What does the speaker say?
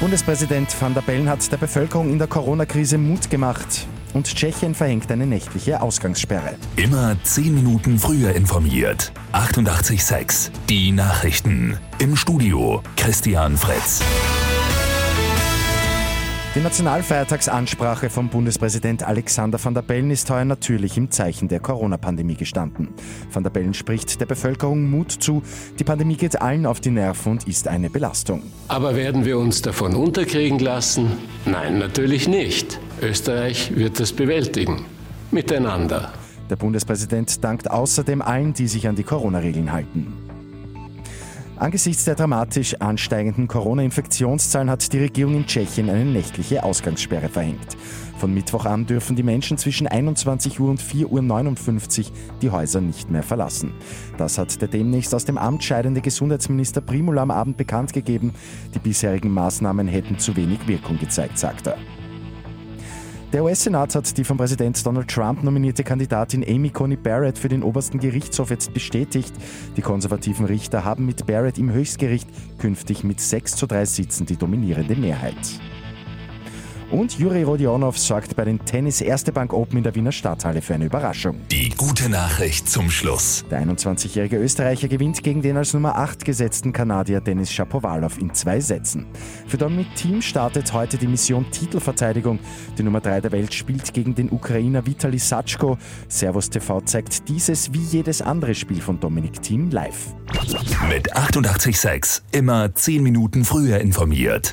Bundespräsident van der Bellen hat der Bevölkerung in der Corona-Krise Mut gemacht. Und Tschechien verhängt eine nächtliche Ausgangssperre. Immer 10 Minuten früher informiert. 88.6 Die Nachrichten. Im Studio Christian Fritz. Die Nationalfeiertagsansprache von Bundespräsident Alexander van der Bellen ist heuer natürlich im Zeichen der Corona-Pandemie gestanden. Van der Bellen spricht der Bevölkerung Mut zu. Die Pandemie geht allen auf die Nerven und ist eine Belastung. Aber werden wir uns davon unterkriegen lassen? Nein, natürlich nicht. Österreich wird das bewältigen. Miteinander. Der Bundespräsident dankt außerdem allen, die sich an die Corona-Regeln halten. Angesichts der dramatisch ansteigenden Corona-Infektionszahlen hat die Regierung in Tschechien eine nächtliche Ausgangssperre verhängt. Von Mittwoch an dürfen die Menschen zwischen 21 Uhr und 4.59 Uhr die Häuser nicht mehr verlassen. Das hat der demnächst aus dem Amt scheidende Gesundheitsminister Primula am Abend bekannt gegeben. Die bisherigen Maßnahmen hätten zu wenig Wirkung gezeigt, sagt er. Der US-Senat hat die von Präsident Donald Trump nominierte Kandidatin Amy Coney Barrett für den obersten Gerichtshof jetzt bestätigt. Die konservativen Richter haben mit Barrett im Höchstgericht künftig mit 6 zu 3 Sitzen die dominierende Mehrheit. Und Juri Rodionov sorgt bei den Tennis Erste Bank Open in der Wiener Stadthalle für eine Überraschung. Die gute Nachricht zum Schluss. Der 21-jährige Österreicher gewinnt gegen den als Nummer 8 gesetzten Kanadier Denis Shapovalov in zwei Sätzen. Für Dominik Thiem startet heute die Mission Titelverteidigung. Die Nummer 3 der Welt spielt gegen den Ukrainer Vitali Satschko. Servus TV zeigt dieses wie jedes andere Spiel von Dominik Thiem live. Mit 886 immer 10 Minuten früher informiert.